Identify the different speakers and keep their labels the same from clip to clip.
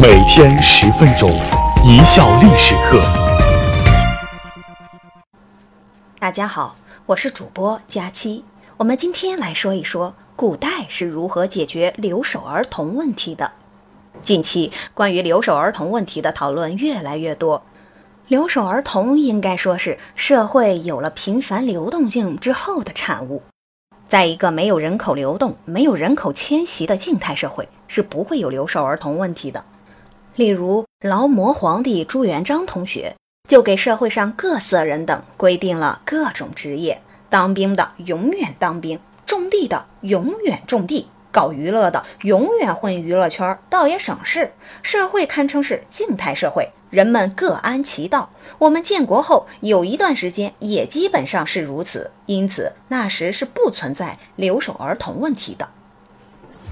Speaker 1: 每天十分钟，一笑历史课。
Speaker 2: 大家好，我是主播佳期。我们今天来说一说古代是如何解决留守儿童问题的。近期关于留守儿童问题的讨论越来越多。留守儿童应该说是社会有了频繁流动性之后的产物。在一个没有人口流动、没有人口迁徙的静态社会，是不会有留守儿童问题的。例如，劳模皇帝朱元璋同学就给社会上各色人等规定了各种职业：当兵的永远当兵，种地的永远种地，搞娱乐的永远混娱乐圈，倒也省事。社会堪称是静态社会，人们各安其道。我们建国后有一段时间也基本上是如此，因此那时是不存在留守儿童问题的。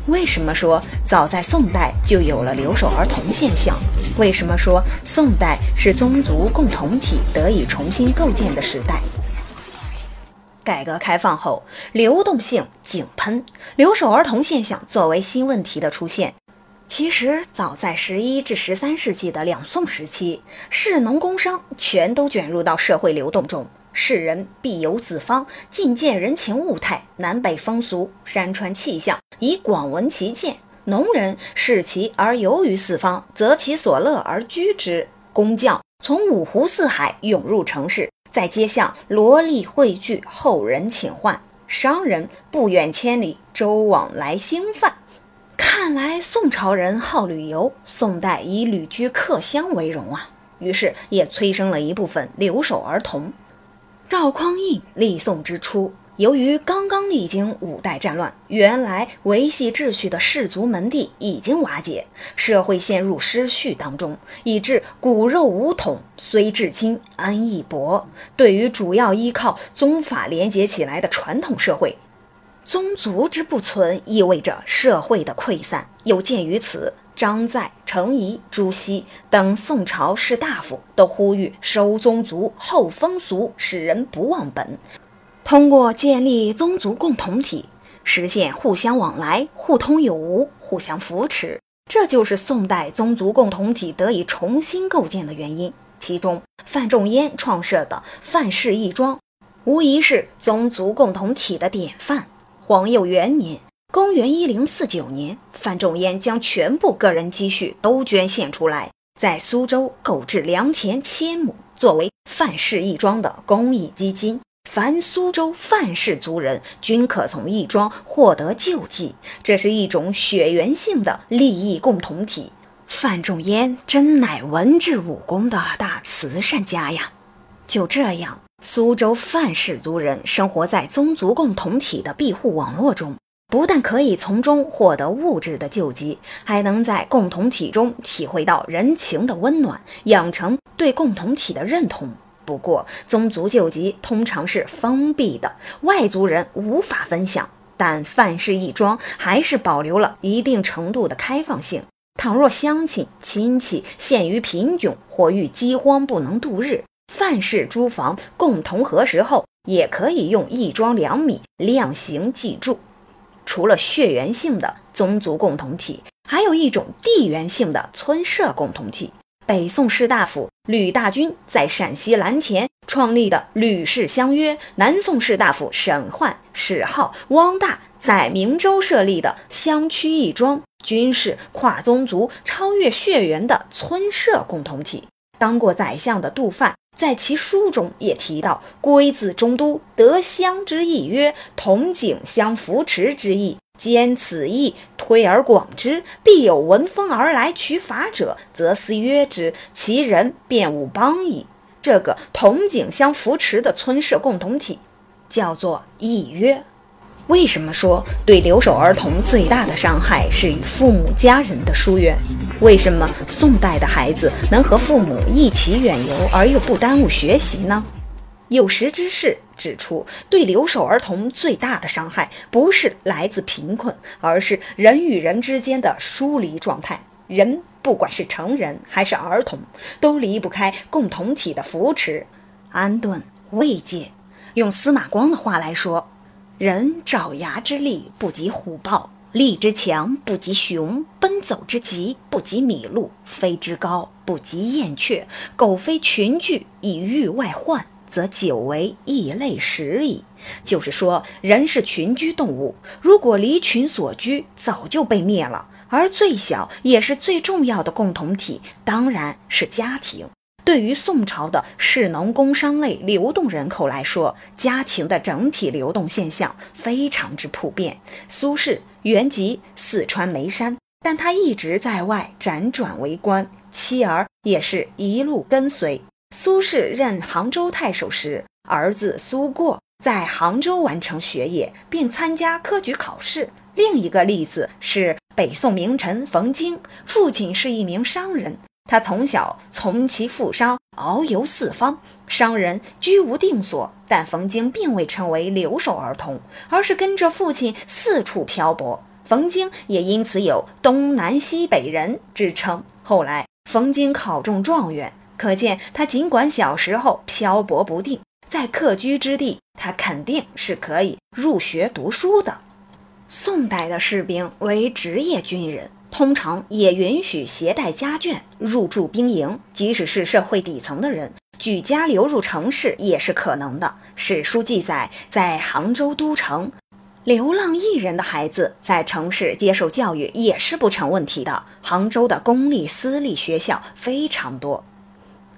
Speaker 2: 为什么说早在宋代就有了留守儿童现象？为什么说宋代是宗族共同体得以重新构建的时代？改革开放后，流动性井喷，留守儿童现象作为新问题的出现，其实早在十一至十三世纪的两宋时期，士农工商全都卷入到社会流动中。世人必游四方，尽见人情物态、南北风俗、山川气象，以广闻其见。农人视其而游于四方，择其所乐而居之。工匠从五湖四海涌入城市，在街巷罗丽汇聚，后人请唤。商人不远千里，周往来兴贩。看来宋朝人好旅游，宋代以旅居客乡为荣啊，于是也催生了一部分留守儿童。赵匡胤立宋之初，由于刚刚历经五代战乱，原来维系秩序的氏族门第已经瓦解，社会陷入失序当中，以致骨肉无统，虽至今安亦薄。对于主要依靠宗法连结起来的传统社会，宗族之不存，意味着社会的溃散。有鉴于此。张载、程颐、朱熹等宋朝士大夫都呼吁收宗族、后风俗，使人不忘本。通过建立宗族共同体，实现互相往来、互通有无、互相扶持，这就是宋代宗族共同体得以重新构建的原因。其中，范仲淹创设的范氏义庄，无疑是宗族共同体的典范。皇佑元年。公元一零四九年，范仲淹将全部个人积蓄都捐献出来，在苏州购置良田千亩，作为范氏义庄的公益基金。凡苏州范氏族人均可从义庄获得救济，这是一种血缘性的利益共同体。范仲淹真乃文治武功的大慈善家呀！就这样，苏州范氏族人生活在宗族共同体的庇护网络中。不但可以从中获得物质的救济，还能在共同体中体会到人情的温暖，养成对共同体的认同。不过，宗族救济通常是封闭的，外族人无法分享。但范氏义庄还是保留了一定程度的开放性。倘若乡亲亲戚陷于贫穷或遇饥荒不能度日，范氏诸房共同核实后，也可以用义庄粮米量刑计注。除了血缘性的宗族共同体，还有一种地缘性的村社共同体。北宋士大夫吕大钧在陕西蓝田创立的吕氏乡约，南宋士大夫沈焕、史浩、汪大在明州设立的乡区义庄，均是跨宗族、超越血缘的村社共同体。当过宰相的杜范。在其书中也提到“归自中都，得乡之意曰同景相扶持之意。兼此意推而广之，必有闻风而来取法者，则思曰之，其人便无邦矣。”这个同景相扶持的村社共同体，叫做义约。为什么说对留守儿童最大的伤害是与父母家人的疏远？为什么宋代的孩子能和父母一起远游而又不耽误学习呢？有识之士指出，对留守儿童最大的伤害不是来自贫困，而是人与人之间的疏离状态。人不管是成人还是儿童，都离不开共同体的扶持、安顿、慰藉。用司马光的话来说。人爪牙之力不及虎豹，力之强不及熊，奔走之急不及麋鹿，飞之高不及燕雀。苟非群聚以御外患，则久为异类食矣。就是说，人是群居动物，如果离群所居，早就被灭了。而最小也是最重要的共同体，当然是家庭。对于宋朝的士农工商类流动人口来说，家庭的整体流动现象非常之普遍。苏轼原籍四川眉山，但他一直在外辗转为官，妻儿也是一路跟随。苏轼任杭州太守时，儿子苏过在杭州完成学业，并参加科举考试。另一个例子是北宋名臣冯京，父亲是一名商人。他从小从其富商，遨游四方。商人居无定所，但冯京并未成为留守儿童，而是跟着父亲四处漂泊。冯京也因此有“东南西北人”之称。后来，冯京考中状元，可见他尽管小时候漂泊不定，在客居之地，他肯定是可以入学读书的。宋代的士兵为职业军人。通常也允许携带家眷入住兵营，即使是社会底层的人，举家流入城市也是可能的。史书记载，在杭州都城，流浪艺人的孩子在城市接受教育也是不成问题的。杭州的公立、私立学校非常多。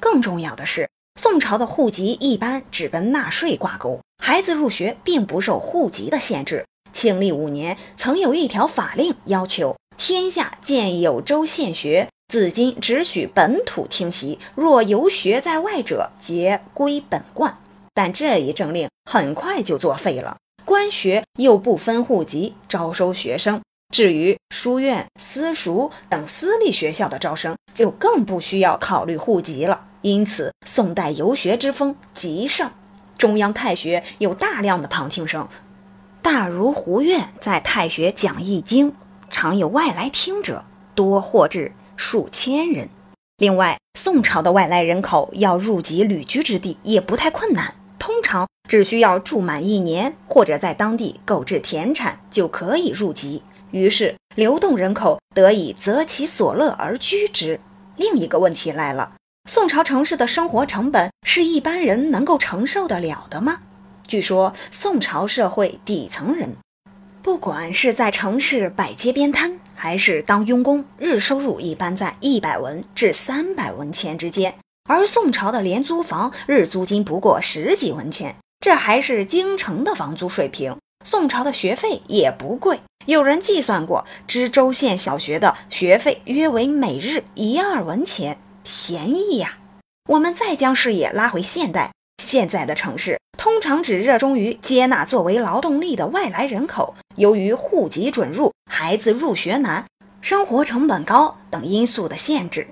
Speaker 2: 更重要的是，宋朝的户籍一般只跟纳税挂钩，孩子入学并不受户籍的限制。庆历五年曾有一条法令要求。天下见有州县学，自今只许本土听习，若游学在外者，皆归本贯。但这一政令很快就作废了。官学又不分户籍招收学生，至于书院、私塾等私立学校的招生，就更不需要考虑户籍了。因此，宋代游学之风极盛。中央太学有大量的旁听生，大如胡院在太学讲易经。常有外来听者，多或至数千人。另外，宋朝的外来人口要入籍旅居之地也不太困难，通常只需要住满一年，或者在当地购置田产就可以入籍。于是，流动人口得以择其所乐而居之。另一个问题来了：宋朝城市的生活成本是一般人能够承受得了的吗？据说，宋朝社会底层人。不管是在城市摆街边摊，还是当佣工，日收入一般在一百文至三百文钱之间。而宋朝的廉租房日租金不过十几文钱，这还是京城的房租水平。宋朝的学费也不贵，有人计算过，知州县小学的学费约为每日一二文钱，便宜呀。我们再将视野拉回现代，现在的城市通常只热衷于接纳作为劳动力的外来人口。由于户籍准入、孩子入学难、生活成本高等因素的限制，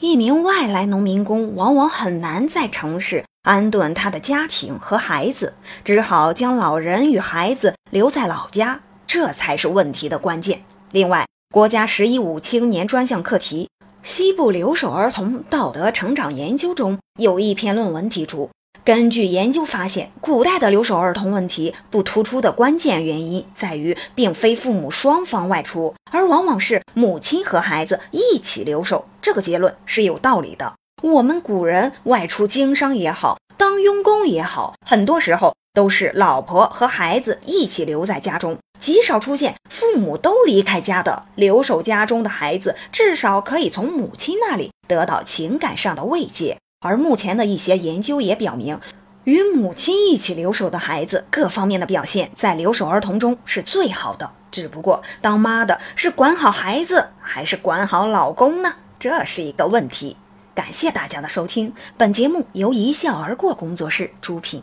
Speaker 2: 一名外来农民工往往很难在城市安顿他的家庭和孩子，只好将老人与孩子留在老家，这才是问题的关键。另外，国家“十一五”青年专项课题《西部留守儿童道德成长研究》中有一篇论文提出。根据研究发现，古代的留守儿童问题不突出的关键原因在于，并非父母双方外出，而往往是母亲和孩子一起留守。这个结论是有道理的。我们古人外出经商也好，当佣工也好，很多时候都是老婆和孩子一起留在家中，极少出现父母都离开家的。留守家中的孩子，至少可以从母亲那里得到情感上的慰藉。而目前的一些研究也表明，与母亲一起留守的孩子各方面的表现在留守儿童中是最好的。只不过，当妈的是管好孩子还是管好老公呢？这是一个问题。感谢大家的收听，本节目由一笑而过工作室出品。